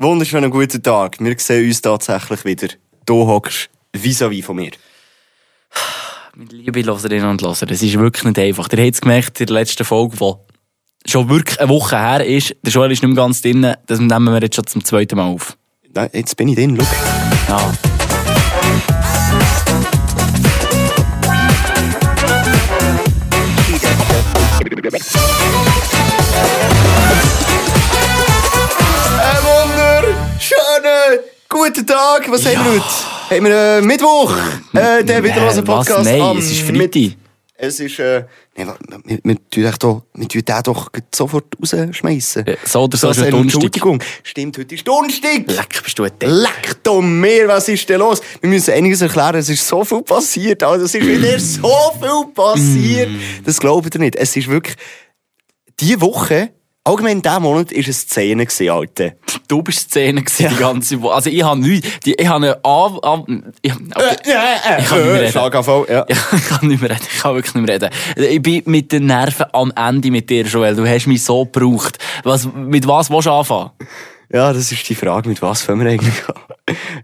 Wunderschönen guten Tag. Wir sehen uns tatsächlich wieder. Du hockst vis-à-vis von mir. Meine liebe Loserinnen und Loser, es ist wirklich nicht einfach. Ihr habt es gemerkt in der letzten Folge, die schon wirklich eine Woche her ist. Der Joel ist nicht mehr ganz drin. Das nehmen wir jetzt schon zum zweiten Mal auf. Nein, Jetzt bin ich drin, schau. Ja. Wunderschönen guten Tag. Was haben wir heute? Haben wir äh, Mittwoch? Äh, der wiederlose Äh, was? Podcast. Nein, am es ist Freitag. Es ist, äh, nee, wir, wir, wir tun den doch sofort rausschmeissen. Äh, so oder so Das ist ist ein Donnerstag. Entschuldigung. Stimmt, heute ist Donnerstag. Leck, bist du ein Depp. Leck doch mehr, was ist denn los? Wir müssen einiges erklären, es ist so viel passiert, Alter. es ist wieder so viel passiert. Mm. Das glaubt ihr nicht. Es ist wirklich, diese Woche, allgemein diesen Monat, ist es Szene Alter. Du bist Szene gewesen, die ganze Woche. Also ich habe nichts. Ich habe eine An... An ich, okay. äh, Ich kann nicht mehr reden. Ja. Ja, ich kann nicht mehr reden. Ich kann wirklich nicht mehr reden. Ich bin mit den Nerven am Ende mit dir, Joel. Du hast mich so gebraucht. Was, mit was willst du anfangen? Ja, das ist die Frage, mit was fangen wir eigentlich an?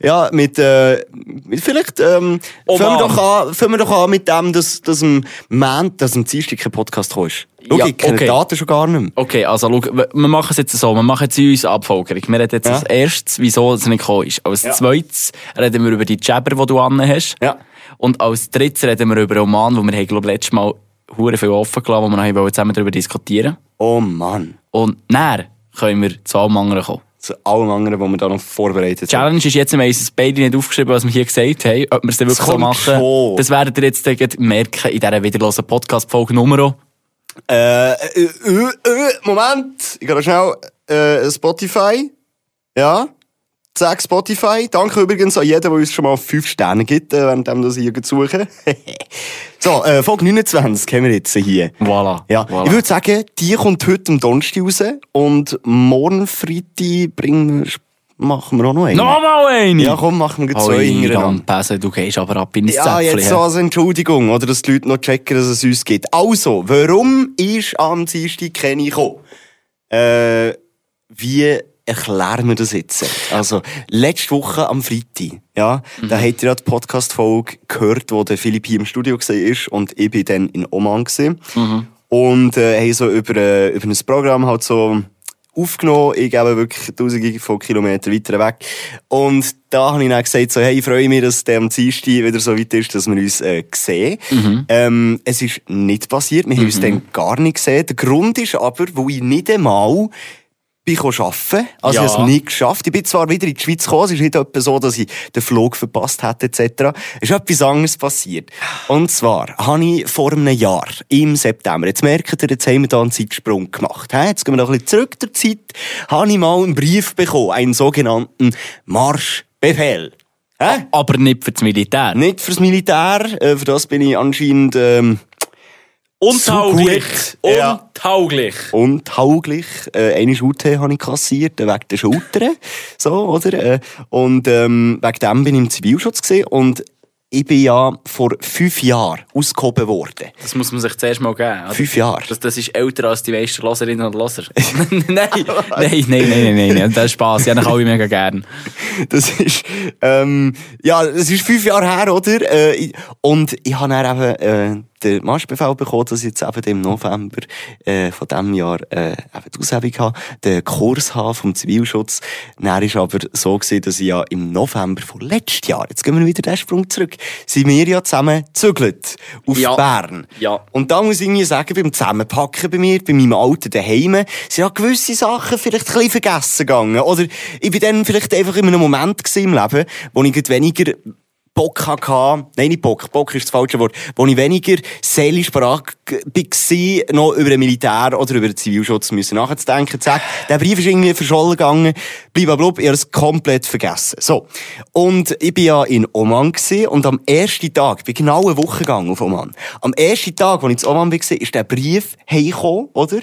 Ja, mit, äh, mit vielleicht, ähm, fangen wir doch an, fangen wir doch an mit dem, dass, dass am Montag, dass am Dienstag kein Podcast kommst. Schau, Ja, ich kenne okay. die Daten schon gar nicht mehr. Okay, also schau, wir machen es jetzt so. Wir machen jetzt uns Abfolgerung. Wir reden jetzt Ja. als erstes, wieso es nicht gekommen ist. Als Ja. zweites reden wir über die Jabber, die du an hast. Ja. Und als drittes reden wir über Oman, wo wir haben, glaub, letztes Mal hure viel offen gelassen, wo wir zusammen darüber diskutieren Oh Mann. Und näher können wir zu allem anderen kommen. Zu allem anderen, was wir da noch vorbereitet Die Challenge ist jetzt, wir haben es beide nicht aufgeschrieben, was wir hier gesagt haben. Ob wir es dann wirklich so machen, schon. das werdet ihr jetzt merken in dieser wiederlosen Podcast-Folge Nummer. Äh, äh, äh, äh, Moment. Ich gehe schnell, äh, Spotify. Ja. Sag Spotify. Danke übrigens an jeden, der uns schon mal 5 Sterne gibt, äh, während wir das hier suchen. so, äh, Folge 29 haben wir jetzt hier. Voilà. Ja, voilà. ich würde sagen, die kommt heute am Donnerstag raus und morgen Freitag bringen wir, machen wir auch noch eine. Nochmal eine! Ja, komm, machen wir zwei hintereinander. Du gehst aber ab in das Ja, Zäpfchen. jetzt so als Entschuldigung, oder dass die Leute noch checken, dass es uns gibt. Also, warum ist am Dienstag keine gekommen? Äh, wie erklären wir das jetzt? Also, letzte Woche am Freitag, ja, da habt ihr ja die Podcast-Folge gehört, wo der Philipp hier im Studio war und ich bin dann in Oman gewesen. Und, äh, haben so über, äh, über ein Programm halt so, aufgenommen. Ich gebe wirklich tausende von Kilometern weiter weg. Und da habe ich dann gesagt, so, hey, ich freue mich, dass der am Dienstag wieder so weit ist, dass wir uns äh, sehen. Ähm, es ist nicht passiert. Wir haben uns dann gar nicht gesehen. Der Grund ist aber, wo ich nicht einmal bin arbeiten. Also Ja. ich habe es nicht geschafft. Ich bin zwar wieder in die Schweiz gekommen, es ist nicht etwa so, dass ich den Flug verpasst hätte, etc. Es ist etwas anderes passiert. Und zwar habe ich vor einem Jahr, im September, jetzt merkt ihr, jetzt haben wir da einen Zeitsprung gemacht. Jetzt gehen wir noch ein bisschen zurück der Zeit, habe ich mal einen Brief bekommen, einen sogenannten Marschbefehl. Hä? Aber nicht für das Militär. Nicht fürs Militär, äh, für das bin ich anscheinend ähm, Untauglich. Ja. Untauglich. untauglich. Äh, eine Schute habe ich kassiert, äh, wegen der Schultern. So, oder? Äh, und ähm, wegen dem bin ich im Zivilschutz gesehen und ich bin ja vor fünf Jahren ausgehoben worden. Das muss man sich zuerst mal geben. Also, Fünf Jahre. Das, das ist älter als die meisten Loserinnen und Loser. nein, nein, nein, nein, nein, nein, nein. Das ist Spass. Ich habe alle mega gern. Das ist, ähm, ja, das ist fünf Jahre her, oder? Äh, ich- und ich habe dann eben, äh, den Marschbefehl bekommen, dass ich jetzt eben im November, äh, von diesem Jahr, äh, eben die Aushebung habe, den Kurs habe vom Zivilschutz. Dann ist aber so gewesen, dass ich ja im November von letztes Jahr, jetzt gehen wir wieder den Sprung zurück, sind wir ja zusammen gezügelt. Auf Ja. Bern. Ja. Und da muss ich irgendwie sagen, beim Zusammenpacken bei mir, bei meinem alten Daheim, sind ja gewisse Sachen vielleicht ein bisschen vergessen gegangen. Oder ich bin dann vielleicht einfach in einem Moment im Leben, wo ich weniger Bock hatte, nein, nicht Bock, Bock ist das falsche Wort, wo ich weniger seelisch bereit war, noch über den Militär oder über den Zivilschutz müssen nachzudenken. Zack, der Brief ist irgendwie verschollen gegangen, blablabla, ich habe es komplett vergessen. So. Und ich bin ja in Oman gewesen, und am ersten Tag, ich bin genau eine Woche gegangen auf Oman. Am ersten Tag, als ich in Oman war, ist der Brief heimgekommen, oder?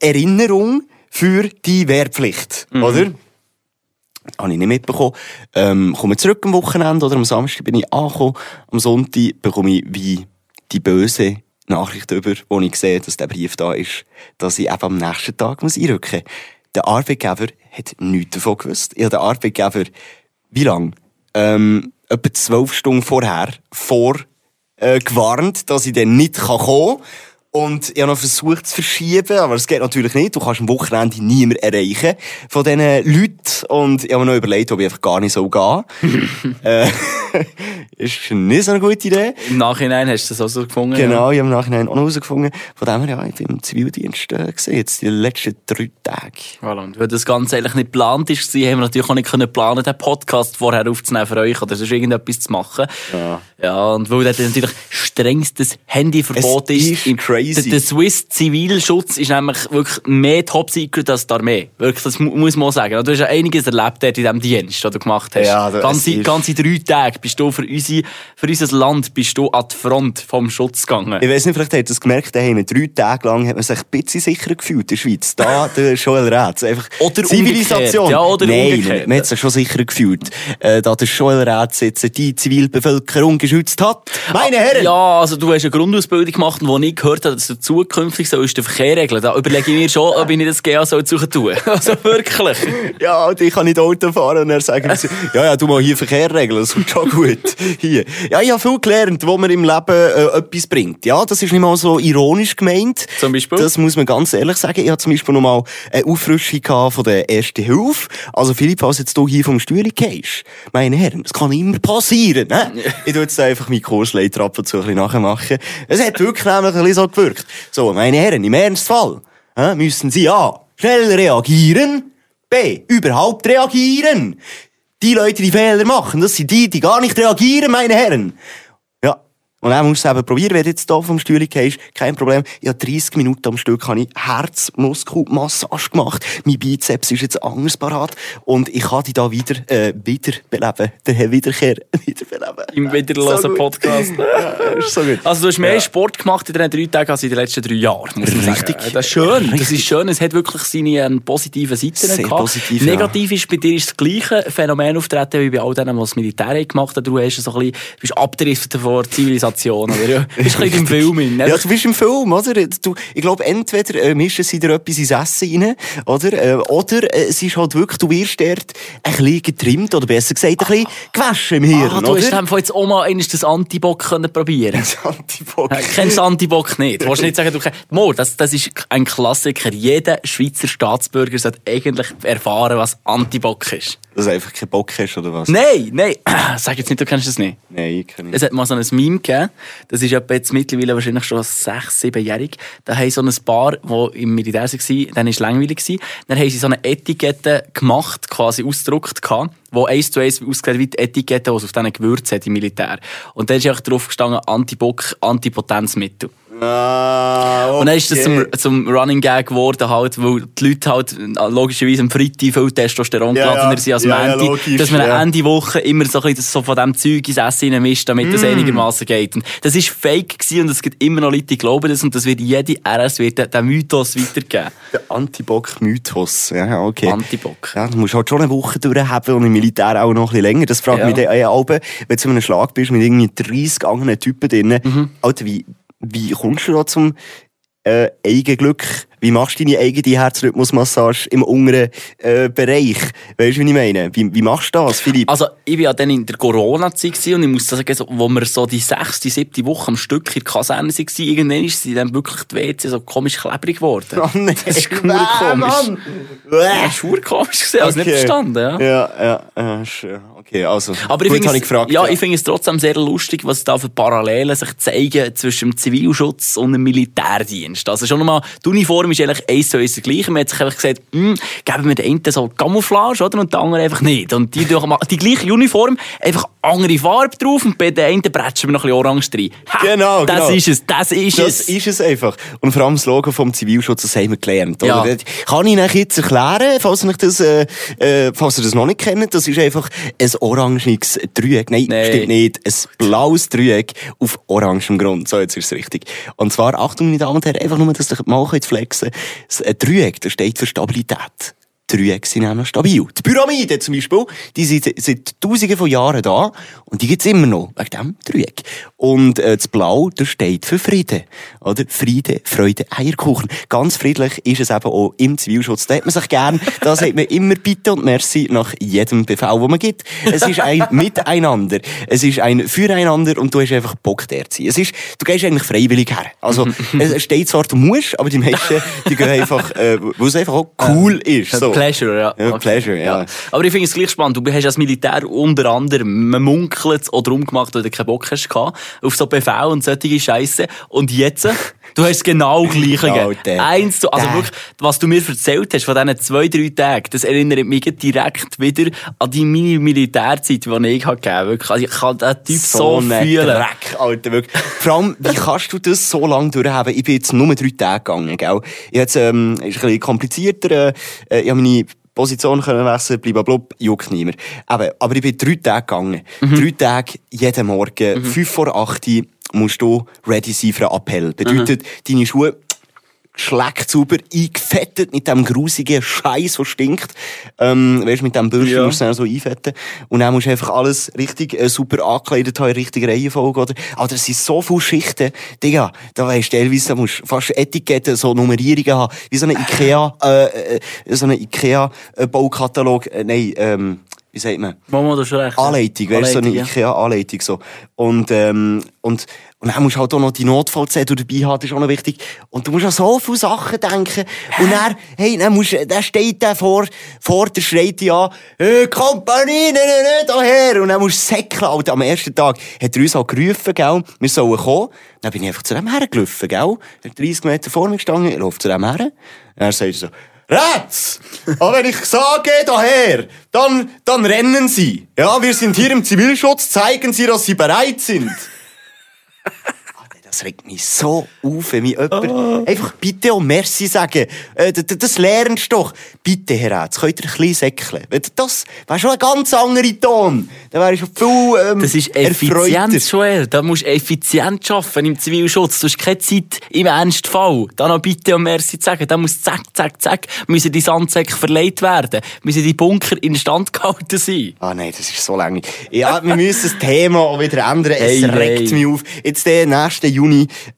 Erinnerung für die Wehrpflicht, oder? Habe ich nicht mitbekommen. Ähm, komme zurück am Wochenende oder am Samstag bin ich angekommen. Am Sonntag bekomme ich wie die böse Nachricht über, wo ich sehe, dass der Brief da ist, dass ich eben am nächsten Tag muss einrücken muss. Der Arbeitgeber hat nichts davon gewusst. Ich habe den Arbeitgeber, wie lang? Ähm, etwa zwölf Stunden vorher, vor, äh, gewarnt, dass ich dann nicht kommen kann. Und ich habe noch versucht zu verschieben, aber es geht natürlich nicht. Du kannst am Wochenende niemand erreichen von diesen Leuten. Und ich habe mir noch überlegt, ob ich einfach gar nicht so gehe. äh, ist nicht so eine gute Idee. Im Nachhinein hast du das auch so gefunden? Genau, ich habe im Nachhinein auch noch herausgefunden. Von dem her, ja, ich bin im Zivildienst äh, gesehen, jetzt die letzten drei Tage. Voilà. Und weil das Ganze eigentlich nicht geplant ist, haben wir natürlich auch nicht können planen, den Podcast vorher aufzunehmen für euch oder sonst irgendetwas zu machen. Ja. Ja, und weil dort natürlich strengstes Handyverbot Es ist. ist crazy. Der, der Swiss Zivilschutz ist nämlich wirklich mehr Top Secret als die Armee. Wirklich, das mu- muss man sagen. Du hast ja einiges erlebt dort in diesem Dienst, den du gemacht hast. Ja, das ganze, ganze drei Tage bist du für, unsere, für unser Land bist du an die Front vom Schutz gegangen. Ich weiss nicht, vielleicht habt ihr das gemerkt, da haben wir drei Tage lang hat man sich ein bisschen sicherer gefühlt in der Schweiz. Da, der Joel Rätz. Einfach Oder Zivilisation. Ja, oder Nein, umgekehrt. man hat sich schon sicherer gefühlt. Äh, da der Joel Rätz jetzt die Zivilbevölkerung geschützt hat. Meine Herren! Ja, also du hast eine Grundausbildung gemacht, wo ich gehört habe, dass zukünftig sollst den Verkehr regeln. Da überlege ich mir schon, ob ich nicht das GA soll suchen tun. Also wirklich. Ja, und ich kann nicht Auto fahren und er sagen sie, ja, ja, du mal hier Verkehr regeln, das ist schon gut. Hier. Ja, ich habe viel gelernt, wo mir im Leben äh, etwas bringt. Ja, das ist nicht mal so ironisch gemeint. Zum Beispiel? Das muss man ganz ehrlich sagen. Ich hatte zum Beispiel noch mal eine Auffrischung von der Ersten Hilfe. Also Philipp, falls jetzt du hier vom Stühle gehst, meine Herren, das kann immer passieren. Ne? Ich tu jetzt einfach meinen Kursleiter ab und zu ein bisschen nachmachen. Es hat wirklich nämlich ein bisschen so gewirkt. So, meine Herren, im Ernstfall müssen Sie A. schnell reagieren, B. überhaupt reagieren. Die Leute, die Fehler machen, das sind die, die gar nicht reagieren, meine Herren. Ja. Und dann musst du es eben probieren, wenn du jetzt hier vom Stuhl gehst. Kein Problem. Ich habe 30 Minuten am Stück habe ich Herzmuskelmassage gemacht. Mein Bizeps ist jetzt anders parat. Und ich kann dich da wieder, äh, wiederbeleben. Der Wiederkehr wiederbeleben. Im wiederlosen So. Podcast. Ja, ist so gut. Also du hast mehr Ja. Sport gemacht in diesen drei Tagen als in den letzten drei Jahren, muss man Richtig. sagen. Das ist schön. Das Richtig. ist schön. Es hat wirklich seine ähm, positiven Seiten Sehr gehabt. positiv, ja. Negativ ist bei dir ist das gleiche Phänomen auftreten wie bei all denen, die das Militär haben gemacht haben. Du hast so ein bisschen, bist abgedriftet vor Zivilisation. Oder? Ja, bist ein im Film. ne? Ja, du bist im Film, oder? Du, ich glaube, entweder äh, mischen sie dir etwas ins Essen rein, oder? Äh, oder äh, es ist halt wirklich, du wirst dort ein bisschen getrimmt, oder besser gesagt, ein bisschen gewaschen im Hirn, Ah, du oder? hast einfach jetzt auch mal einmal das Antibock können probieren. Das Antibock. Ja, Kennst du Antibock nicht? Du nicht sagen, du kennst... Mo, das, das ist ein Klassiker. Jeder Schweizer Staatsbürger sollte eigentlich erfahren, was Antibock ist. Dass du einfach keinen Bock hast, oder was? Nein, nein. Sag jetzt nicht, du kennst das nicht. Nein, ich kann nicht. Es hat mal so ein Meme gegeben. Das ist jetzt mittlerweile wahrscheinlich schon sechs, siebenjährig. Da haben so ein Paar, die im Militär waren, dann war es langweilig. Dann haben sie so eine Etikette gemacht, quasi ausgedruckt wo eins zu eins ausgesehen wie die Etikette, die es auf diesen Gewürzen hat im Militär. Und dann ist einfach drauf gestanden, Antibock, Antipotenzmittel. Ah, okay. Und dann ist das zum, zum Running Gag geworden, halt, weil die Leute halt äh, logischerweise am Freitag viel Testosteron Ja, geladener ja. sind als Ja, ja, Montag, logisch, dass man ja. Ende Woche immer so, ein bisschen so von dem Zeug ins Essen reinmischt, damit Mm. das einigermaßen geht. Und das ist fake gewesen und es gibt immer noch Leute, die glauben das und das wird jede RS wird den- Mythos weitergeben. Der Antibock-Mythos. Ja, okay. Antibock. Ja, du musst halt schon eine Woche durchhaben und im Militär auch noch ein bisschen länger. Das fragt Ja. mich dann äh, auch, wenn du zu einem Schlag bist mit irgendwie 30 anderen Typen drin. Mhm. Alter, wie, wie kommst du da zum äh, Eigenglück? Wie machst du deine eigene Herzrhythmusmassage im unteren äh, Bereich? Weißt du, wie ich meine? Wie, wie machst du das, Philipp? Also, ich war ja dann in der Corona-Zeit und ich muss sagen, so, wo wir so die sechste, siebte Woche am Stück in der Kaserne waren, irgendwann ist sie dann wirklich die WC so komisch klebrig geworden. Oh nein, Das ist komisch. Mann. Das ist verdammt komisch gewesen, also nicht Okay. verstanden, ja. Ja, ja, ja, schön. Okay, also. Aber ich finde es, gefragt. ja, ich finde es trotzdem sehr lustig, was da für Parallelen sich zeigen zwischen dem Zivilschutz und dem Militärdienst. Also schon nochmal, die Uniform ist eigentlich eins zu eins das Gleiche. Man hat sich einfach gesagt, hm, geben wir den einen so Camouflage, oder? Und den anderen einfach nicht. Und die, die, die gleiche Uniform, einfach andere Farbe drauf und bei den einen bretschen wir noch ein bisschen orange rein. Ha, Genau, Das genau. ist es, das ist Das es. ist es einfach. Und vor allem das Logo vom Zivilschutz, das haben wir gelernt. Ja. Das Kann ich euch jetzt erklären, falls ihr, das, äh, äh, falls ihr das noch nicht kennt? Das ist einfach ein oranges Dreieck. Nein, Nein. stimmt nicht. Ein blaues Dreieck auf orangem Grund. So, jetzt ist es richtig. Und zwar, Achtung, meine Damen und Herren, einfach nur, dass ihr mal flexen könnt. Ein Dreieck, das steht für Stabilität. Trüge sind auch noch stabil. Die Pyramiden zum Beispiel, die sind seit tausenden von Jahren da und die gibt's immer noch, wegen dem Trüge. Und äh, das Blau, das steht für Frieden. Oder? Friede, Freude, Eierkuchen. Ganz friedlich ist es eben auch im Zivilschutz. Da hat man sich gern, da sagt man immer Bitte und Merci nach jedem Befehl, den man gibt. Es ist ein Miteinander. Es ist ein Füreinander und du hast einfach Bock der zu sein. Es ist, du gehst eigentlich freiwillig her. Also, es steht zwar, du musst, aber die meisten, die gehen einfach, äh, weil es einfach auch cool ist. So. Pleasure, ja. Ja, Pleasure, ja. Aber ich finde es gleich spannend. Du hast als Militär unter anderem, munkelt oder umgemacht, weil du keinen Bock hast gehabt, auf so Befehl und solche Scheiße. Und jetzt, du hast genau gleiche. Alter. Eins zu, also wirklich, was du mir erzählt hast von diesen zwei, drei Tagen, das erinnert mich direkt wieder an die meine Militärzeit, die ich gegeben. Wirklich. Also ich kann den Typ so, ein fühlen. Dreck, Alter, wirklich. Vor allem, wie kannst du das so lange durchhaben? Ich bin jetzt nur drei Tage gegangen, gell? Jetzt, ähm, ist ein bisschen komplizierter, äh, ich habe meine Position können wechseln, blablabla, juckt niemand. Aber, aber ich bin drei Tage gegangen. Drei Tage, jeden Morgen, fünf vor acht, musst du ready sein für einen Appell. Bedeutet, deine Schuhe geschleckt sauber, eingefettet mit dem grusigen Scheiß, der stinkt. Ähm, weißt, mit dem Bürsten Ja. musst du dann so einfetten. Und dann musst du einfach alles richtig äh, super angekleidet haben, in richtiger Reihenfolge, oder? Aber das sind so viele Schichten. Digga, da weisst du teilweise, da musst du fast Etiketten, so Nummerierungen haben. Wie so eine Ikea, äh, äh, so eine Ikea-Baukatalog, äh, nein, ähm, wie sagt man? Mama, du hast schon recht. Anleitung, weißt du, so eine ja. IKEA-Anleitung, so. Und, ähm, und, und dann musst du halt auch noch die Notfallzettel dabei haben, das ist auch noch wichtig. Und du musst an so viele Sachen denken. Und dann, hey, dann musst, dann steht der vor, vor der schreit die an, hey, Kompanie, nein, nein, nein, daher. Und dann musst du säckeln, Alter. Am ersten Tag hat er uns auch gerufen, gell, wir sollen kommen. Dann bin ich einfach zu dem hergelaufen, gell. Er hat 30 Meter vor mir gestanden, ich laufe zu dem her. Er sagt so, Ratz! Aber wenn ich sage, daher, dann, dann rennen Sie. Ja, wir sind hier im Zivilschutz, zeigen Sie, dass Sie bereit sind. Das regt mich so auf, wenn mir jemand einfach bitte und Merci sagen. Äh, das lernst du doch. Bitte, Herr Ratz, könnt ihr ein bisschen säckeln? Das wäre schon ein ganz anderer Ton. Dann wäre ich schon viel, ähm, Das ist. Effizienz, Joel. Da musst du effizient arbeiten im Zivilschutz. Du hast keine Zeit im Ernstfall. Da noch bitte und merci zu sagen. Da muss zack, zack, zack, müssen die Sandsäcke verleiht werden. Müssen die Bunker in Stand gehalten sein. Ah nein, das ist so lange. Ja, wir müssen das Thema auch wieder ändern. Es Hey, regt hey. mich auf. Jetzt den nächsten Juni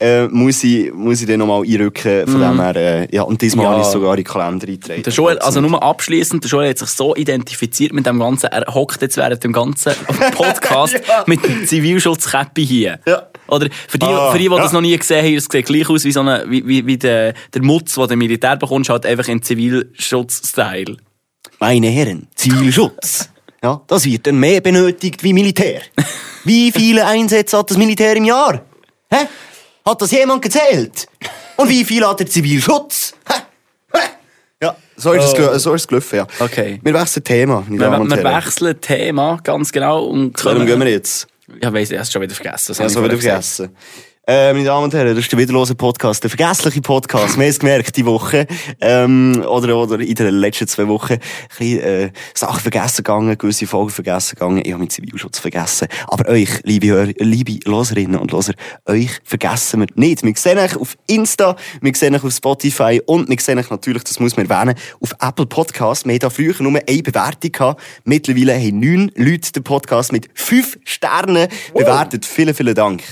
äh, muss ich muss ich dann nochmal einrücken. Von dem her, äh, ja, und diesmal. Ja. habe ich sogar in den Kalender eingetragen. Der Joel, also nur abschließend, der Joel hat sich so identifiziert mit dem Ganzen, er hockt jetzt während dem ganzen Podcast Ja. mit dem Zivilschutzkäppi hier. Ja. Oder für die, Ah, für die, die ja. das noch nie gesehen haben, es sieht gleich aus wie so eine, wie, wie, wie der, der Mutz, den der Militär bekommst, halt einfach in Zivilschutz-Style. Meine Herren, Zivilschutz. Ja, das wird dann mehr benötigt wie Militär. Wie viele Einsätze hat das Militär im Jahr? Hä? Hat das jemand gezählt? Und wie viel hat der Zivilschutz? Hä? Hä? Ja, so ist, es, gel- so ist es gelaufen, ja. Okay. Wir wechseln Thema, meine Wir, Damen und wir Herren. wechseln Thema, ganz genau. Und Warum gehen wir jetzt? Ja, weiss ich, hast du schon wieder vergessen. Das Ja, habe ich wieder vorher gesagt. vergessen. Äh, meine Damen und Herren, das ist der wiederlose Podcast, der vergessliche Podcast. Wir haben es gemerkt, die Woche, ähm, oder, oder in den letzten zwei Wochen, ein bisschen, äh, Sachen vergessen gegangen, gewisse Folgen vergessen gegangen. Ich habe meinen Zivilschutz vergessen. Aber euch, liebe Hörer, liebe Loserinnen und Loser, euch vergessen wir nicht. Wir sehen euch auf Insta, wir sehen euch auf Spotify und wir sehen euch natürlich, das muss man erwähnen, auf Apple Podcast. Wir hatten da früher nur eine Bewertung gehabt. Mittlerweile haben neun Leute den Podcast mit fünf Sternen bewertet. Vielen, vielen Dank.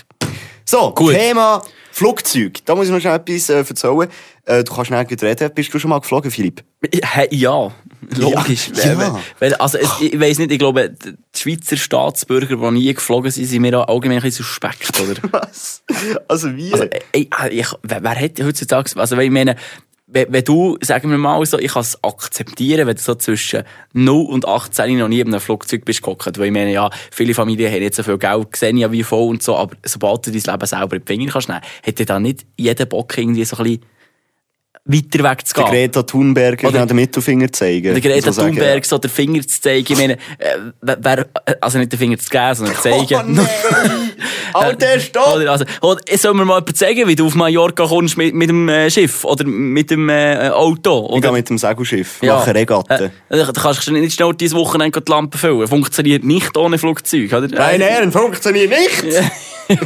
So, Gut. Thema Flugzeug. Da muss ich noch schnell etwas äh, erzählen. Äh, du kannst schnell gut reden. Bist du schon mal geflogen, Philipp? Hey, ja, logisch. Ja, ja. Weil- also, es, ich weiss nicht, ich glaube, die Schweizer Staatsbürger, die nie geflogen sind, sind mir auch allgemein ein bisschen suspekt, oder? Was? Also wie? Also, ey, ich, wer, wer hätte heutzutage, also, ich meine, wenn, wenn du, sagen wir mal so, ich kann es akzeptieren, wenn du so zwischen 0 und 18 noch nie in einem Flugzeug bist gehockt. Weil ich meine, ja, viele Familien haben nicht so viel Geld gesehen, ja, wie voll und so, aber sobald du dein Leben selber in die Finger kannst nehmen, hätte da nicht jeder Bock, irgendwie so ein bisschen weiter weg zu der gehen. Greta Thunberg Oder- den Mittelfinger zeigen. Der Greta so Thunberg so den Finger zu zeigen. Ich meine, äh, wer- also nicht den Finger zu geben, sondern zu Oh zeigen. nein! Alter, stopp! Oder, also, oder, soll mir mal zeigen, wie du auf Mallorca kommst mit, mit dem äh, Schiff oder mit dem äh, Auto. Ich gehe Oder, mit dem Segelschiff, mache Regatten. Äh, da kannst du nicht schnell dieses Wochenende die Lampe füllen. Funktioniert nicht ohne Flugzeug, oder? Meine Herren, funktioniert nicht!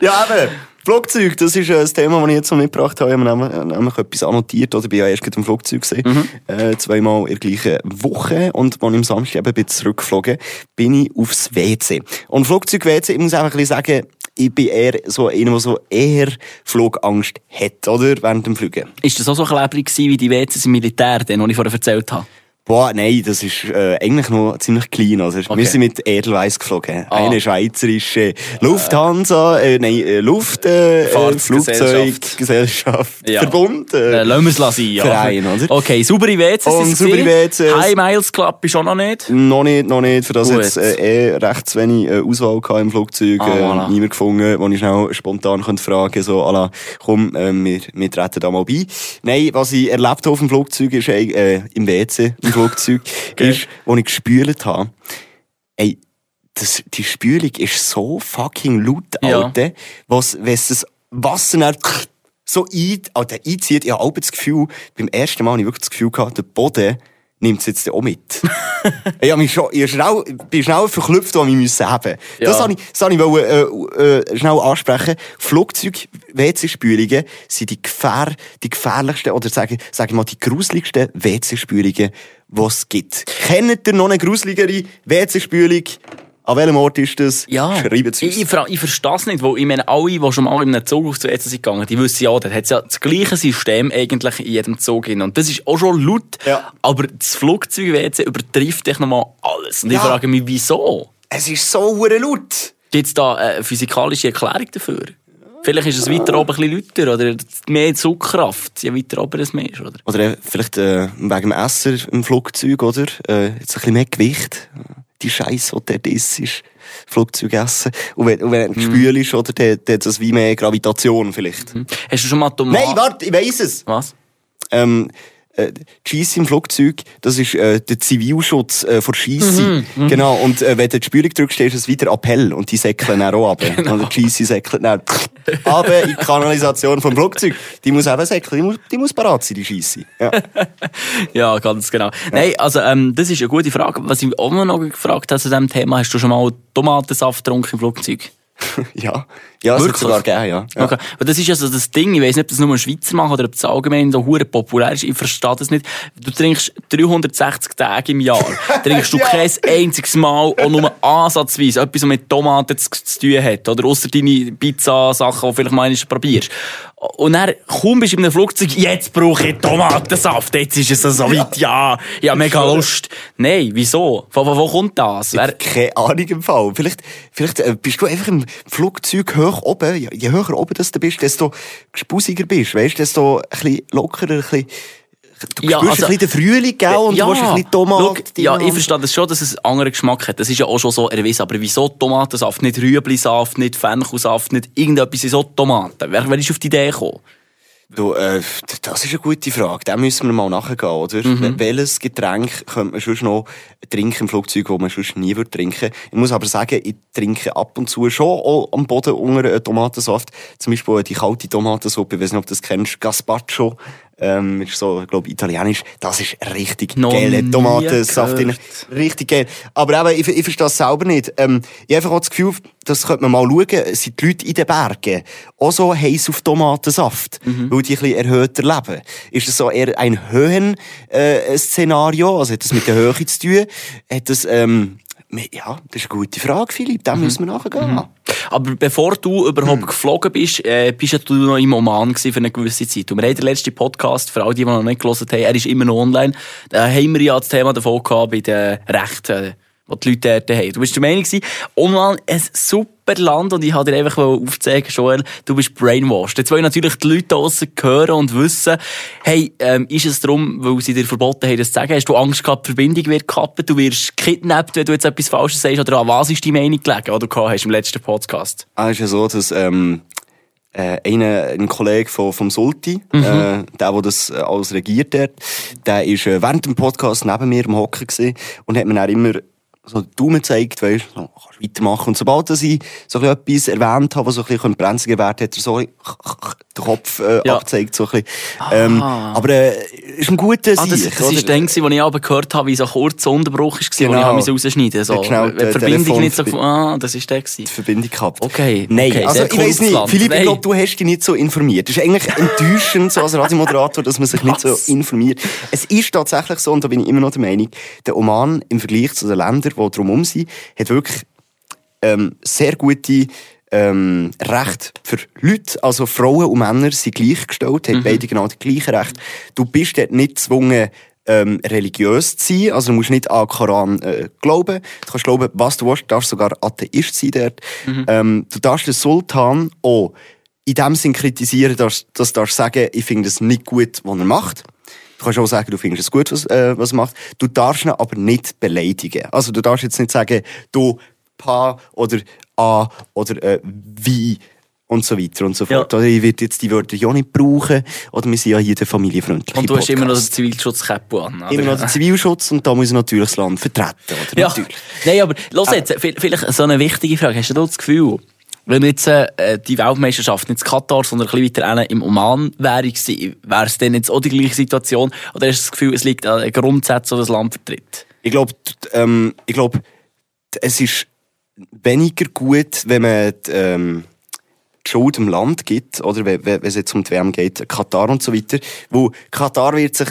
ja, eben. Flugzeug, das ist äh, das Thema, das ich jetzt noch mitgebracht habe. Ich habe nämlich, nämlich etwas annotiert. Oder ich war ja erst gerade im Flugzeug. Gewesen. Mhm. Äh, zweimal in der gleichen Woche. Und als ich am Samstag eben bin zurückgeflogen bin ich aufs WC. Und Flugzeug-WC, ich muss einfach ein bisschen sagen, ich bin eher so einer, der so eher Flugangst hat, oder? Während dem Fliegen. Ist das auch so klebrig gewesen wie die WCs im Militär, den, den ich vorher erzählt habe? Boah, nein, das ist äh, eigentlich noch ziemlich klein. Also, Okay. Wir sind mit Edelweiss geflogen. Ah. Eine schweizerische Lufthansa, äh, nein, äh, Luft, äh, äh. Flugzeuggesellschaft, Ja. Verbund. Äh, Äh, lassen wir es lassen, ja. Verein, oder? Okay, saubere Und sind saubere WCs. High Miles Club ist auch noch nicht. noch nicht, noch nicht, für das Gut. jetzt äh, eh recht zu wenig äh, Auswahl im Flugzeug. Ah, äh, voilà. Niemand gefunden, wo ich schnell spontan könnte fragen so, ala, komm, äh, wir, wir treten da mal bei. Nein, was ich erlebt habe auf dem Flugzeug, ist äh, im WC, Flugzeug, ist, wo ich gespült habe. Ey, das, die Spülung ist so fucking laut, Ja. Alter, was, wenn das Wasser dann so ein, Alter, einzieht. Ich habe das Gefühl, beim ersten Mal habe ich wirklich das Gefühl gehabt, der Boden nimmt es jetzt auch mit. ich habe mich schon, ich schnell, bin schnell verklüpft, was ich müssen haben. Ja. Das habe ich, das ich wollen, äh, äh, schnell ansprechen. Flugzeug-WC-Spülungen sind die, gefähr, die gefährlichsten, oder sagen, sagen wir mal, die gruseligsten WC-Spülungen, die es gibt. Kennt ihr noch eine gruseligere WC-Spülung? An welchem Ort ist das? Ja, Schreibt es ich, uns. ich, ich verstehe es nicht, weil ich meine, alle, die schon mal in einem Zug auf WC sind gegangen, die wissen ja, da hat ja das gleiche System eigentlich in jedem Zug hin. Und das ist auch schon laut, Ja. aber das Flugzeug-WC übertrifft dich nochmal alles. Und ich Ja. frage mich, wieso? Es ist so laut. Gibt es da eine physikalische Erklärung dafür? Vielleicht ist es weiter oben ein bisschen lauter oder mehr Zugkraft, je weiter oben es mehr ist, oder? Oder äh, vielleicht äh, wegen dem Essen im Flugzeug, oder? Äh, jetzt ein bisschen mehr Gewicht. Die Scheiße, die dort ist, ist Flugzeugessen. Und wenn, und wenn Mhm. es gespült ist, oder, dann dann hat das wie mehr Gravitation vielleicht. Hast du schon mal Tomaten... Nein, warte, ich weiss es! Was? Ähm, äh, Scheisse im Flugzeug, das ist äh, der Zivilschutz äh, vor Scheisse. Mhm, Genau, und äh, wenn du die Spülung drückst, ist es wieder Appell und die säckeln dann auch ab. Genau. Und die Scheisse säckelt dann aber in die Kanalisation vom Flugzeug. Die muss eben säckeln, die muss, die muss parat sein, die Scheisse. Ja. Ja, ganz genau. Nein, also ähm, das ist eine gute Frage. Was ich auch noch gefragt habe zu diesem Thema, hast du schon mal Tomatensaft getrunken im Flugzeug? ja, ja, es sogar gegeben, ja. ja. Okay. Aber das ist ja so das Ding, ich weiß nicht, ob das nur ein Schweizer machen oder ob das allgemein so hure populär ist, ich verstehe das nicht. Du trinkst 360 Tage im Jahr, trinkst du Ja. kein einziges Mal auch nur ansatzweise etwas, was mit Tomaten zu, zu tun hat, oder ausser deine Pizza-Sachen, die vielleicht mal probierst. Und dann kaum bist du in einem Flugzeug, jetzt brauche ich Tomatensaft, jetzt ist es so weit, ja, habe mega Lust. Nein, wieso? Von wo, wo kommt das? Wer, Keine Ahnung im Fall. Vielleicht, vielleicht äh, bist du einfach im Flugzeug hoch oben. Ja, Je höher oben das du bist, desto gespusiger bist. Weißt du, desto ein bisschen lockerer, ein bisschen, du Ja, spürst also- ein bisschen den Frühling, gell? Und du willst ein bisschen Tomaten. Schau, ja, ich verstehe das schon, dass es einen anderen Geschmack hat. Das ist ja auch schon so erwiesen. Aber wieso Tomatensaft? Nicht Rüeblisaft, nicht Fenchelsaft, nicht irgendetwas in so Tomaten. Wer, wer ist auf die Idee gekommen? Du, äh, das ist eine gute Frage. Da müssen wir mal nachgehen, oder? Mhm. Welches Getränk könnte man sonst noch trinken im Flugzeug, das man sonst nie würde trinken? Ich muss aber sagen, ich trinke ab und zu schon auch am Boden unter äh, Tomatensaft. Zum Beispiel die kalte Tomatensuppe, ich weiß nicht, ob du das kennst, Gazpacho. Ähm, ist so, ich glaube, italienisch. Das ist richtig geil. nie Tomatensaft gehört. Richtig geil. Aber eben, ich, ich verstehe das selber nicht. Ähm, ich habe einfach auch das Gefühl, das könnte man mal schauen, sind die Leute in den Bergen auch so heiß auf Tomatensaft, weil die ein bisschen erhöhter leben. Ist das so eher ein Höhen, äh? Also hat das mit der Höhe zu tun? Hat das, ähm, ja, das ist eine gute Frage, Philipp. Da müssen wir nachgehen. Aber bevor du überhaupt geflogen bist, äh, bist ja du noch im Oman für eine gewisse Zeit. Und wir haben den letzten Podcast, für alle, die, die noch nicht gelesen haben, er ist immer noch online, da haben wir ja das Thema davon gehabt bei den Rechten, die die Leute dort haben. Du bist der Meinung Oman, ein super Land und ich wollte dir einfach aufzeigen, Joel, du bist brainwashed. Jetzt wollen natürlich die Leute draussen hören und wissen, hey, ähm, ist es darum, weil sie dir verboten haben, das zu sagen? Hast du Angst gehabt, die Verbindung wird kappen, du wirst kidnappt, wenn du jetzt etwas Falsches sagst? Oder an was ist die Meinung gelegen, die du gehabt hast im letzten Podcast? Ah, ist ja so, dass, ähm, äh, einer, ein Kollege von, vom Sulti, Mhm. äh, der, der das äh, alles regiert hat, der ist äh, während dem Podcast neben mir im Hocken gewesen und hat mir dann immer so Daumen gezeigt, weißt, du weitermachen. Und sobald dass ich so etwas erwähnt habe, was so ein bisschen Bremsen gewährt hat, so den Kopf äh, Ja. abgezeigt. So ein bisschen. Ähm, aber äh, ist ein guter Ah, das, Sieg, das oder? ist gewesen, wo ich aber gehört habe, wie so ein kurzer Unterbruch war, Genau. wo ich habe müssen rausschneiden so. Hat schnell Wenn die die Verbindung nicht so Ah, das ist der gewesen. die Verbindung gehabt. Okay, Nein, okay, also ich weiss nicht. Philipp, ich glaube, du hast dich nicht so informiert. Es ist eigentlich enttäuschend, so als Radiomoderator, dass man sich nicht so Was? informiert. Es ist tatsächlich so, und da bin ich immer noch der Meinung, der Oman im Vergleich zu den Ländern, die drumherum sind, hat wirklich ähm, sehr gute ähm, Rechte für Leute. Also Frauen und Männer sind gleichgestellt, haben beide genau die gleichen Rechte. Du bist dort nicht gezwungen, ähm, religiös zu sein. Also du musst nicht an den Koran äh, glauben. Du kannst glauben, was du willst. Du darfst sogar Atheist sein dort. Ähm, du darfst den Sultan auch in dem Sinn kritisieren, dass, dass du darfst sagen, ich finde es nicht gut, was er macht. Du kannst auch sagen, du findest es gut, was, äh, was er macht. Du darfst ihn aber nicht beleidigen. Also du darfst jetzt nicht sagen, du Pa oder A oder äh, Wie und so weiter und so Ja. fort. Oder ich werde jetzt die Wörter ja nicht brauchen. Oder wir sind ja hier der familienfreundliche Und du hast immer noch den Podcast. Zivilschutzkäppel an. oder? Immer noch den Zivilschutz und da muss ich natürlich das Land vertreten. Oder? Ja. Natürlich. Nein, aber los jetzt, vi- vielleicht so eine wichtige Frage. Hast du da das Gefühl, wenn jetzt äh, die Weltmeisterschaft nicht in Katar, sondern ein bisschen weiter im Oman wäre wäre es dann jetzt auch die gleiche Situation? Oder hast du das Gefühl, es liegt an Grundsätzen, die das Land vertritt? Ich glaube, ähm, ich glaube, es ist weniger gut, wenn man die, ähm, die Schuld im Land gibt, oder wenn wenn es jetzt um die WM geht, Katar und so weiter. Wo Katar wird sich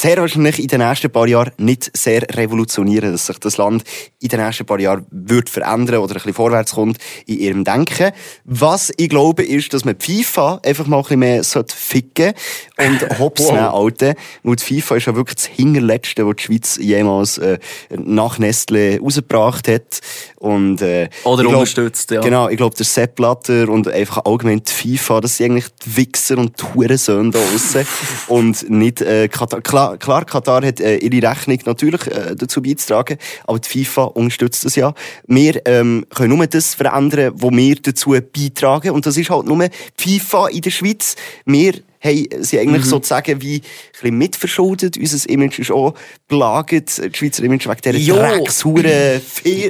sehr wahrscheinlich in den nächsten paar Jahren nicht sehr revolutionieren, dass sich das Land in den nächsten paar Jahren wird verändern oder ein bisschen vorwärts kommt in ihrem Denken. Was ich glaube, ist, dass man die FIFA einfach mal ein bisschen mehr sollte ficken und hops Wow. nehmen, Alter. Weil die FIFA ist ja wirklich das Hinterletzte, was die Schweiz jemals äh, nach Nestle rausgebracht hat. Und, äh, Oder glaub- unterstützt, ja. Genau, ich glaube, der Sepp Blatter und einfach allgemein die FIFA, das sind eigentlich die Wichser und die Hurensöhne da draussen. und nicht äh, Katar. Klar, Katar hat äh, ihre Rechnung natürlich äh, dazu beizutragen, aber die FIFA unterstützt das ja. Wir ähm, können nur das verändern, was wir dazu beitragen. Und das ist halt nur die FIFA in der Schweiz. Wir haben, sind eigentlich Mhm. sozusagen wie ein bisschen mitverschuldet. Unser Image ist auch belagert, die Schweizer Image wegen dieser Jo. Dreckshure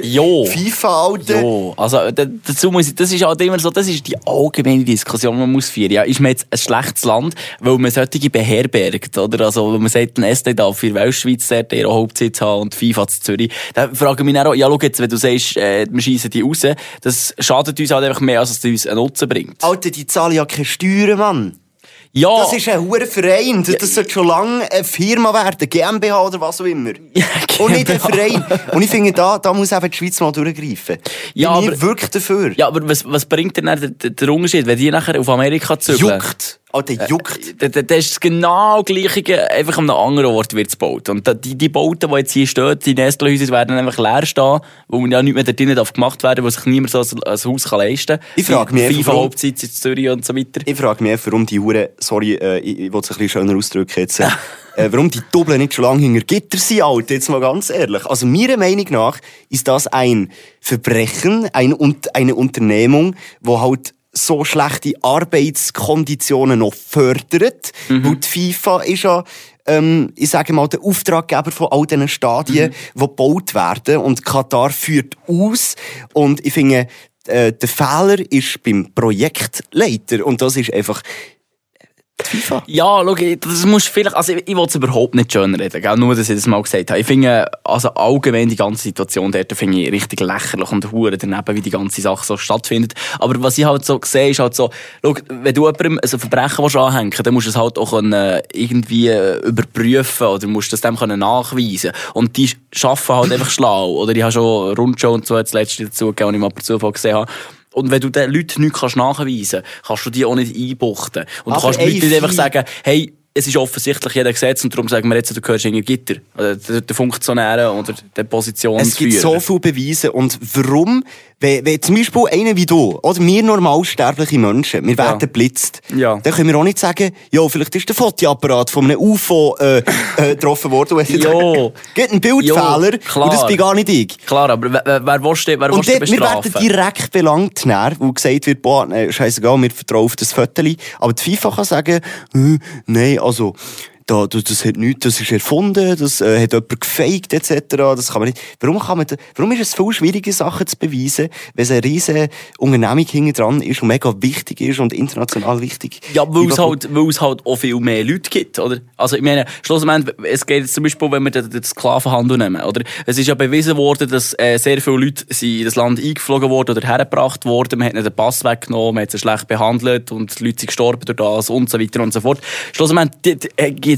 Jo. FIFA, Alter. Ja, also da- dazu muss ich, das ist halt immer so, das ist die allgemeine Diskussion, die man muss führen. Ja, ist man jetzt ein schlechtes Land, weil man solche beherbergt, oder? Also, wenn man sagt, ein ST darf für Weltschweiz dort ihren Hauptsitz haben und FIFA zu Zürich, dann frage ich mich auch, ja, schau jetzt, wenn du sagst, äh, wir schießen die raus, das schadet uns halt einfach mehr, als es uns einen Nutzen bringt. Alter, die zahlen ja keine Steuern, Mann. Ja, Das ist ein hoher Verein. Das, das sollte schon lange eine Firma werden. GmbH oder was auch immer. Und nicht ein Verein. Und ich finde, da, da muss eben die Schweiz mal durchgreifen. Ja, Bin aber- wirklich dafür. ja, aber was, was bringt denn der, der, der Unterschied, wenn die nachher auf Amerika zügeln? Juckt. Alter, juckt. Da- da- Das ist das genau gleiche, einfach an einem anderen Ort wird es gebaut. Und da- die, die Bauten, die jetzt hier stehen, die Nestlehäuser, werden einfach leer stehen, wo man ja nicht mehr da drinnen darf gemacht werden, wo sich niemand so ein, ein Haus kann leisten kann. Ich frage mich einfach, warum- Hauptsitz in Zürich und so weiter. Ich frage mich, warum die Hure, sorry, äh, ich, ich will es ein bisschen schöner ausdrücken jetzt, äh, äh, warum die Doppel nicht schon lange hinter Gitter sind, Alter, jetzt mal ganz ehrlich. Also meiner Meinung nach ist das ein Verbrechen, ein, eine Unternehmung, wo halt so schlechte Arbeitskonditionen noch fördert, weil die FIFA ist ja ähm, ich sage mal, der Auftraggeber von all diesen Stadien, die gebaut werden. Und Katar führt aus. Und ich finde, äh, der Fehler ist beim Projektleiter. Und das ist einfach FIFA. Ja, schau, das muss vielleicht, also ich, ich will es überhaupt nicht schön reden, gell? nur dass ich das mal gesagt habe. Ich finde, also allgemein die ganze Situation dort finde ich richtig lächerlich und hure daneben, wie die ganze Sache so stattfindet. Aber was ich halt so sehe, ist halt so, schau, wenn du jemandem ein Verbrechen willst anhängen dann musst du es halt auch können, irgendwie äh, überprüfen oder musst das dem können nachweisen Und die arbeiten halt einfach schlau. Oder ich habe schon Rundschau und so das letzte dazu gegeben, was ich mal per Zufall gesehen habe. Und wenn du den Leuten nichts kannst nachweisen kannst, kannst du die auch nicht einbuchten. Und Aber du kannst die Leute ey, nicht einfach sagen, hey, es ist offensichtlich jeder Gesetz und darum sagen wir jetzt, du gehörst in Gitter. Oder der, der Funktionäre oder der Positionsführer. Es gibt so viele Beweise. Und warum, wenn, wenn zum Beispiel einer wie du, oder wir normalsterbliche Menschen, wir werden blitzt, Ja. dann können wir auch nicht sagen, ja, vielleicht ist der Fotoapparat von einem UFO äh, äh, getroffen worden. Jo. Gibt einen Bildfehler Jo, klar. und das bin gar nicht ich. Klar, aber wer, wer, wer willst du, wer Und willst du wir werden direkt belangt, näher, wo gesagt wird, boah, nee, scheißegal, wir vertrauen auf das Foto. Aber die FIFA kann sagen, hm, nein, also, da, das, das hat nichts, das ist erfunden, das äh, hat jemand gefaked, etc. Das kann man nicht. Warum kann man, da, warum ist es viel schwierige Sachen zu beweisen, wenn es eine riesige Unternehmung hinten dran ist und mega wichtig ist und international wichtig? Ja, weil es halt, weil es halt auch viel mehr Leute gibt, oder? Also, ich meine, schlussendlich, es geht jetzt zum Beispiel, wenn wir den, den Sklavenhandel nehmen, oder? Es ist ja bewiesen worden, dass äh, sehr viele Leute sind in das Land eingeflogen worden oder hergebracht worden, man hat ihnen den Pass weggenommen, man hat sie schlecht behandelt und die Leute sind gestorben durch das und so weiter und so fort. Schlussendlich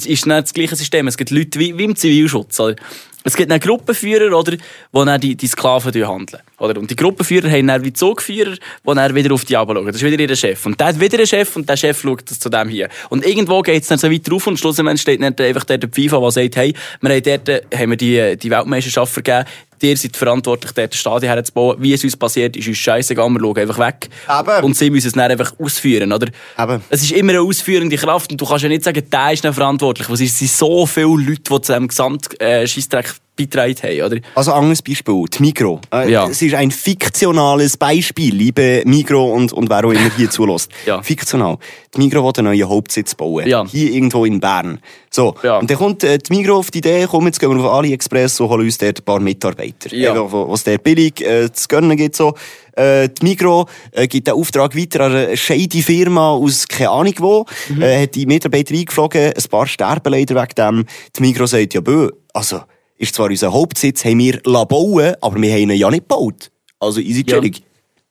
äh, ist nicht das gleiche System. Es gibt Leute wie, wie im Zivilschutz, oder? Es gibt einen Gruppenführer, oder, die dann die, die Sklaven handeln. Oder? Und die Gruppenführer haben dann wie Zugführer, die dann wieder auf die schauen. Das ist wieder ihr Chef. Und der hat wieder einen Chef und der Chef schaut das zu dem hier. Und irgendwo geht es dann so weiter auf und schlussendlich steht dann einfach der, der der sagt, hey, wir haben dort, haben wir die, die Weltmeisterschaft vergeben, ihr seid verantwortlich, dort das Stadion herzubauen. Wie es uns passiert, ist uns scheißegal, wir schauen einfach weg. Eben. Und sie müssen es dann einfach ausführen, oder? Eben. Es ist immer eine ausführende Kraft und du kannst ja nicht sagen, der ist nicht verantwortlich, es sind so viele Leute, die zu diesem Gesamtscheissdreck beitragen haben, oder? Also anderes Beispiel, die Migro. Äh, Ja. Es ist ein fiktionales Beispiel, liebe Migro und, und wer auch immer hier zulässt. Ja. Fiktional. Die Migro will einen neuen Hauptsitz bauen. Ja. Hier irgendwo in Bern. So. Ja. Und dann kommt äh, die Migro auf die Idee, komm, jetzt gehen wir auf AliExpress und holen uns dort ein paar Mitarbeiter. Ja. Wo- Was der billig äh, zu gönnen gibt, so. Äh, die Migro äh, gibt den Auftrag weiter an eine shady Firma aus keine Ahnung wo, Mhm. äh, hat die Mitarbeiter eingeflogen, ein paar sterben leider wegen dem. Die Migro sagt, ja, bö, also, ist zwar unser Hauptsitz, haben wir bauen, aber wir haben ihn ja nicht gebaut. Also, easy chillig.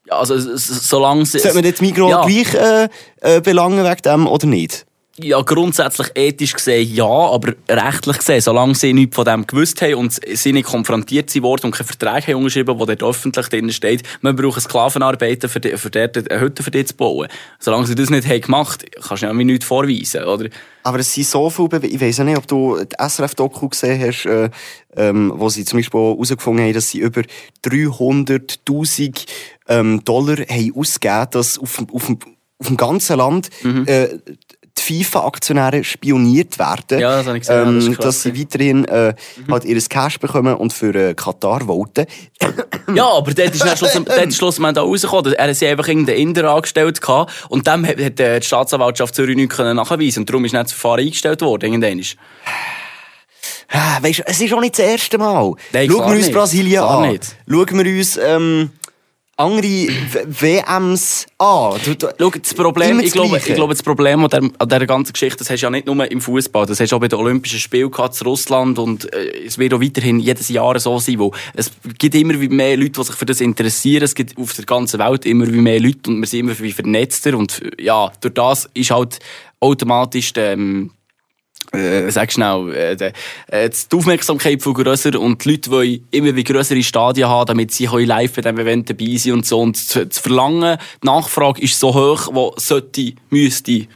Ja, also, solange sie... Sollte man jetzt Migro ja. gleich äh, äh, belangen wegen dem oder nicht? Ja, grundsätzlich ethisch gesehen ja, aber rechtlich gesehen, solange sie nichts von dem gewusst haben und sie nicht konfrontiert worden und keinen Vertrag haben unterschrieben, wo dort öffentlich drin steht, man braucht Sklavenarbeiter, für, die, für dort eine Hütte für dich zu bauen. Solange sie das nicht haben gemacht, kannst du ja nichts vorweisen, oder? Aber es sind so viele Bewe Ich auch nicht, ob du die SRF-Doku gesehen hast, äh, ähm, wo sie zum Beispiel herausgefunden haben, dass sie über 300'000 ähm, Dollar haben ausgegeben, dass auf, auf, dem- auf dem ganzen Land Mhm. äh, die FIFA-Aktionäre spioniert werden. Ja, das habe ich gesehen, ja, das ähm, dass sie weiterhin äh, halt ihr Cash bekommen und für äh, Katar voten. Ja, aber dort ist dann schlussendlich, schlussendlich da rausgekommen. Er hat einfach irgendeinen Inder angestellt gehabt, und dem hat, hat äh, die Staatsanwaltschaft Zürich nicht können nachweisen und darum ist nicht das Verfahren eingestellt worden, irgendwann. Ah, Weisst, du, es ist auch nicht das erste Mal. Nein, Schauen wir uns nicht. Brasilien Klar an. nicht. Schauen wir uns ähm, andere WMs an. Du, du, Schau, das Problem, ich glaube, ich glaube, das Problem an, der, an dieser ganzen Geschichte, das hast du ja nicht nur im Fußball, das hast du auch bei den Olympischen Spielen gehabt, in Russland und äh, es wird auch weiterhin jedes Jahr so sein, wo es gibt immer mehr Leute, die sich für das interessieren, es gibt auf der ganzen Welt immer mehr Leute und wir sind immer wie vernetzter und äh, ja, durch das ist halt automatisch ähm, äh, sag schnell, äh, äh, die Aufmerksamkeit viel grösser und die Leute wollen immer wie grössere Stadien haben, damit sie live bei diesem Event dabei sein und so. Und das das Verlangen, die Nachfrage ist so hoch, wo sollte, müsste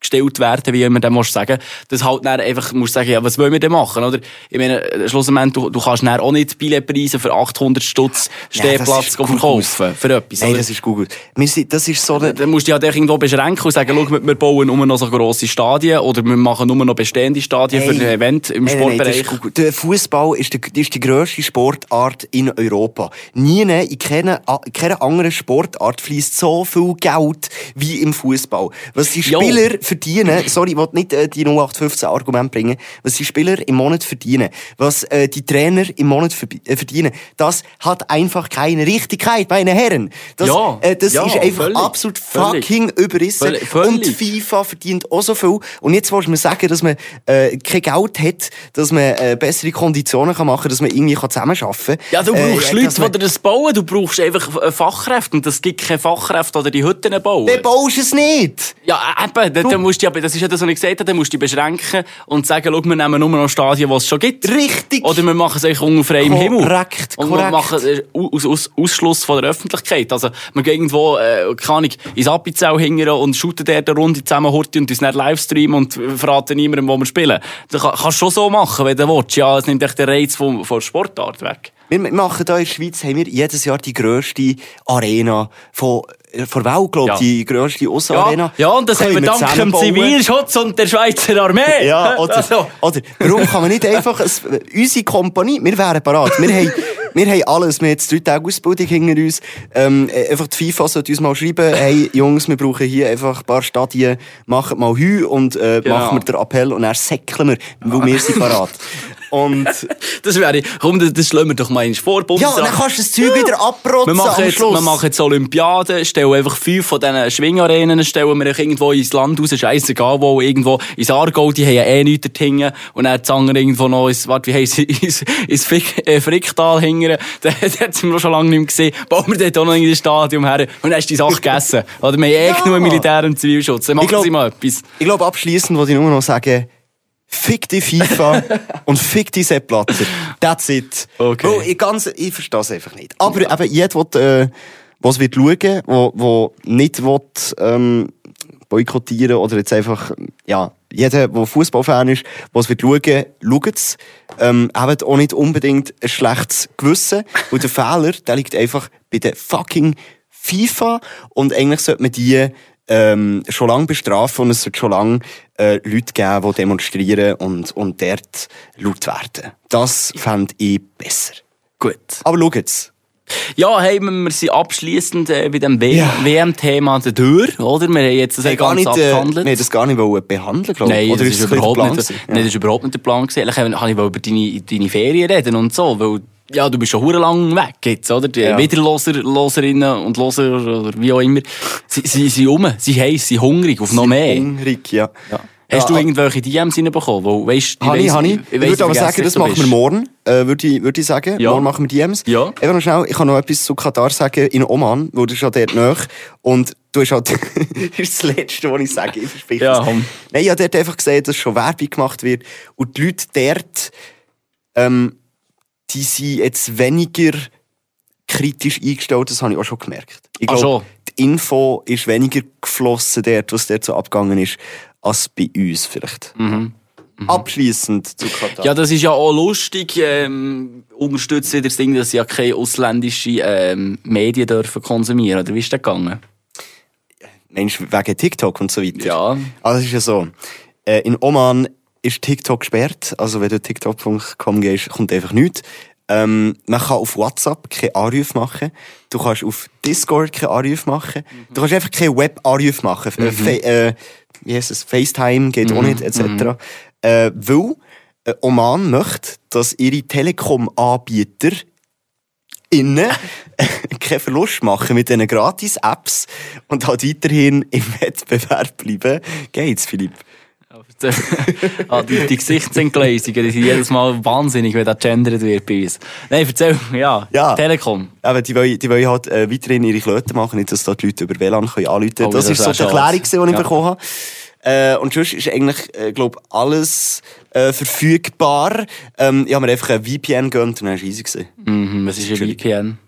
gestellt werden, wie immer dem musst sagen, dass halt dann einfach musst sagen, ja, was wollen wir denn machen, oder? Ich meine, schlussendlich, du, du kannst dann auch nicht Billetpreise für 800 Stutz Stehplatz ist verkaufen, für etwas. Nein, oder? das ist gut. Sind, das ist so eine, Dann musst du dich halt irgendwo beschränken und sagen, schau, wir bauen nur noch so grosse Stadien oder wir machen nur noch bestehende Stadien für ein Hey. Event im Nein, nein, nein, das Sportbereich. ist gut. Der Fußball ist, der, ist die grösste Sportart in Europa. Nie in keiner, in keiner anderen Sportart fließt so viel Geld wie im Fußball. Was die Jo. Verdienen, sorry, ich will nicht äh, die 0815 Argument bringen, was die Spieler im Monat verdienen, was äh, die Trainer im Monat äh, verdienen, das hat einfach keine Richtigkeit, meine Herren. Das, Ja, äh, das ja, ist einfach völlig, absolut völlig. fucking überrissen. Völlig, völlig. Und FIFA verdient auch so viel. Und jetzt willst du mir sagen, dass man äh, kein Geld hat, dass man äh, bessere Konditionen kann machen kann, dass man irgendwie kann zusammenarbeiten kann. Ja, du brauchst äh, Leute, man- die das bauen. Du brauchst einfach äh, Fachkräfte. Und es gibt keine Fachkräfte, die die Hütten bauen. Dann baust du es nicht. Ja, eben, dann, dann musst du, ja- das ist ja das, was ich gesagt habe, dann musst du dich beschränken und sagen, schau, wir nehmen nur noch Stadien, die es schon gibt. Richtig. Oder wir machen es eigentlich unter freiem Himmel. Korrekt, Und korrekt. wir machen äh, aus, aus, Ausschluss von der Öffentlichkeit. Also, wir gehen irgendwo, äh, keine Ahnung, ins Appenzell hingern und shooten dort eine Runde zusammen Horti und uns dann livestreamen und verraten niemandem, wo wir spielen. Das kann, kannst du schon so machen, wenn du willst. Ja, es nimmt echt den Reiz von, von der Sportart weg. Wir machen hier in der Schweiz haben wir jedes Jahr die grösste Arena von, äh, von der Welt, glaube Ja. die grösste Aussenarena. Ja, ja, und das haben wir dank dem. Zivilschutz und der Schweizer Armee. Ja, oder, Also. oder warum kann man nicht einfach, ein, unsere Kompanie, wir wären parat. Wir haben, wir haben alles. Wir haben jetzt drei Tage Ausbildung hinter uns. Ähm, äh, einfach die FIFA sollte uns mal schreiben, hey Jungs, wir brauchen hier einfach ein paar Stadien, macht mal Hü und äh, Genau. machen wir den Appell und dann säckeln wir, weil wir sind parat. Und Das wäre, komm, das, das schlagen wir doch mal einmal vor, ja, dann kannst du das Zeug wieder abrotzen Wir machen, jetzt, wir machen jetzt Olympiaden, stellen einfach fünf von diesen Schwingarenen, stellen wir irgendwo ins Land raus, scheissegal wo, irgendwo ins Aargau, die haben ja eh nichts dort hinten. Und dann anderen irgendwo noch ins, warte, wie heisst es, ins, ins äh, Fricktal hingern. Da, da hat wir noch schon lange nicht mehr gesehen. Bauen wir dort auch noch in das Stadion her. Und dann hast du die Sache gegessen. Oder wir haben eh Ja. genug Militär und Zivilschutz. Dann machen glaub- sie mal etwas. Ich glaube, abschließend wollte ich nur noch sagen, fick die FIFA und fick die Sepp Blatter. That's it. Okay. Weil ich, ganz, ich verstehe es einfach nicht. Aber eben, jeder, der, äh, was wird schauen, wo, wo nicht will, ähm, boykottieren oder jetzt einfach, ja, jeder, der Fußballfan ist, was wird schauen, schaut es. Ähm, habt auch nicht unbedingt ein schlechtes Gewissen. Und der Fehler, der liegt einfach bei der fucking FIFA. Und eigentlich sollte man die ähm, schon lange bestrafen und es sollte schon lange äh, Leute geben, die demonstrieren und, und dort laut werden. Das fände ich besser. Gut. Aber schaut's. Ja, hey, wir sind abschliessend äh, bei dem Ja. WM-Thema durch, oder? Wir haben jetzt das gar ganz nicht, äh, abgehandelt. wir haben das gar nicht wollen behandeln, glaube ich. Nein, Oder das ist, überhaupt der Plan nicht, gewesen? nein, das ist überhaupt nicht der Plan gewesen. Eigentlich habe ich über deine, deine Ferien reden und so, weil, ja, du bist schon hure lang weg jetzt, oder? Die Ja. Wiederloser, Loserinnen und Loser, oder wie auch immer, sie, sie sind um, sie heiß, sie hungrig auf noch mehr. Hungrig, ja. Ja. Hast du Ja, irgendwelche DMs reinbekommen? Wo, weißt, ich, weiss- habe ich. Ich weiss, würde aber sagen, das machen wir morgen, äh, würde ich, würde ich sagen. Ja. Morgen machen wir DMs. Ja. Einfach noch schnell, ich kann noch etwas zu Katar sagen. In Oman, wo du schon dort nach Und du hast halt, das ist das Letzte, was ich sage, ich verspreche Ja. Nein, ich habe dort einfach gesehen, dass schon Werbung gemacht wird. Und die Leute dort, ähm, die sind jetzt weniger kritisch eingestellt, das habe ich auch schon gemerkt. Ich glaube, schon? die Info ist weniger geflossen dort, was dort so abgegangen ist, als bei uns vielleicht. Abschließend zu Katar. Mhm. Ja, das ist ja auch lustig. Ähm, unterstützt wieder das Ding, dass sie ja keine ausländischen ähm, Medien dürfen konsumieren. Oder wie ist das gegangen? Meinst du wegen TikTok und so weiter? Ja. Also es ist ja so, äh, in Oman ist TikTok gesperrt, also wenn du tiktok.com gehst, kommt einfach nichts. Ähm, man kann auf WhatsApp keine Anrufe machen. Du kannst auf Discord keine Anrufe machen. Du kannst einfach keine Web-Anrufe machen. Äh, Fa- äh, wie heißt es? FaceTime geht auch nicht, etc. Äh, weil äh, Oman möchte, dass ihre Telekom-Anbieter innen keinen Verlust machen mit diesen Gratis-Apps und halt weiterhin im Wettbewerb bleiben. Geht's, Philipp? ah, die, die Gesichtsentgleisungen, die sind jedes Mal wahnsinnig, wenn das gendert wird bei uns. Nein, erzähl, ja. Ja. Telekom. Aber die wollen, die wollen halt äh, weiterhin ihre Klöten machen, nicht, dass da die Leute über WLAN können anrufen können. Oh, das das ist so die. Erklärung, die ich Ja. bekommen habe. Äh, und sonst ist eigentlich, äh, glaub, alles äh, verfügbar. Ähm, ich habe mir einfach ein VPN gegönnt und dann war es easy. Mhm, was ist ein VPN?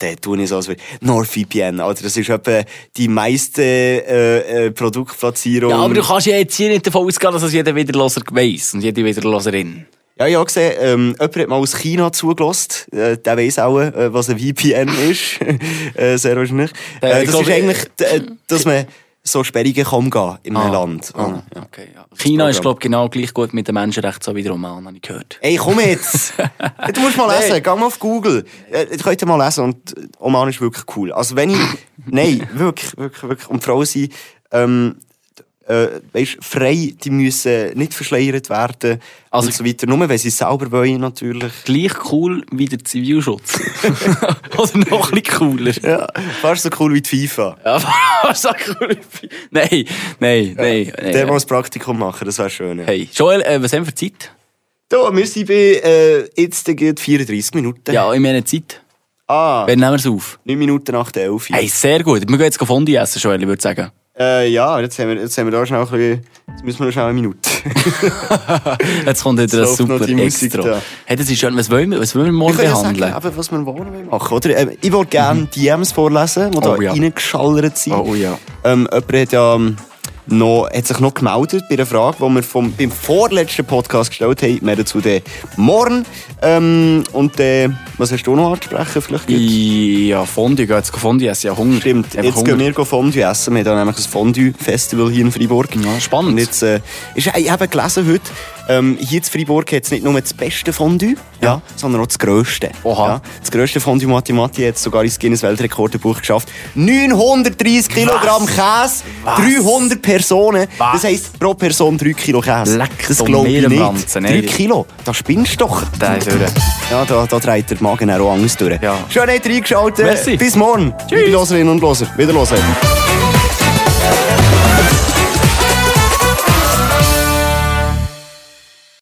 Der tue ich so als NordVPN. Alter, das ist etwa die meiste äh, äh, Produktplatzierung. Ja, aber du kannst ja jetzt hier nicht davon ausgehen, dass das jeder Wiederloser weiss und jede Wiederloserin. Ja, ich habe gesehen, ähm, jemand hat mal aus China zugelassen. Äh, der weiss auch, äh, was ein VPN ist. äh, sehr wahrscheinlich. Äh, Äh, das ist eigentlich, äh, dass man so Sperrungen kann umgehen in einem Land. Ah, okay, ja. China ist, glaube ich, genau gleich gut mit den Menschenrechten, so wie der Oman, habe ich gehört. Ey, komm jetzt! du musst mal lesen, geh mal auf Google. Äh, Ihr könnt mal lesen und äh, Oman ist wirklich cool. Also wenn ich, nein, wirklich, wirklich, wirklich. Und Frauen sind, ähm, äh, weißt, frei, die müssen nicht verschleiert werden Also- und so weiter. Nur wenn sie es selber wollen, natürlich. Gleich cool wie der Zivilschutz. Oder noch ein bisschen cooler. Ja, fast so cool wie die FIFA. Ja, was sag cool. Nein, nein, nein. Der nein. mal das Praktikum machen, das wäre schön. Ja. Hey, Joel, äh, was haben wir für Zeit? Da, wir sind bei äh, jetzt geht 34 Minuten. Ja, in meiner Zeit. Ah, Wann nehmen wir es auf? 9 Minuten nach der 11. Hey, sehr gut. Wir gehen jetzt Fondue essen, Joel, ich würde sagen. Äh, ja, jetzt haben, wir, jetzt haben wir da schnell ein bisschen... Jetzt müssen wir noch schnell eine Minute. Jetzt kommt wieder noch super die Musik Extra. da. Hey, das ist schön. Was wollen wir, was wollen wir morgen Wir können ja sagen, behandeln? was wir morgen machen oder? Ähm, ich wollte gerne DMs vorlesen, die da Oh ja. reingeschallert sind. Oh, oh ja. Ähm, jemand hat, ja, ähm, noch, hat sich noch gemeldet bei einer Frage, die wir vom, beim vorletzten Podcast gestellt haben. Mehr dazu dann morgen. Ähm, und äh, was hast du noch anzusprechen? Vielleicht? Ja, Fondue, gehen jetzt Fondue essen. Ja, Hunger. Stimmt, Einfach jetzt Hunger. gehen wir Fondue essen. Wir haben da nämlich ein Fondue-Festival hier in Freiburg. Ja, spannend. Und jetzt, äh, ist, ich habe gelesen heute, Ähm, hier in Freiburg hat es nicht nur das beste Fondue, ja. sondern auch das grösste. Oha. Ja. Das grösste Fondue Matti hat es sogar ins Guinness Weltrekordbuch geschafft. 930 Kilogramm Käse, 300 Personen. Was? Das heisst, pro Person 3 Kilo Käse. Leck das glaube ich nicht. Ranzen, 3 ey. Kilo, da spinnst du doch. Ist durch. Ja, da, da dreht der Magen auch anders durch. Ja. Schön, habt ihr eingeschaltet. Merci. Bis morgen. Tschüss. Liebe Hörerinnen und Hörer. Wiederhören.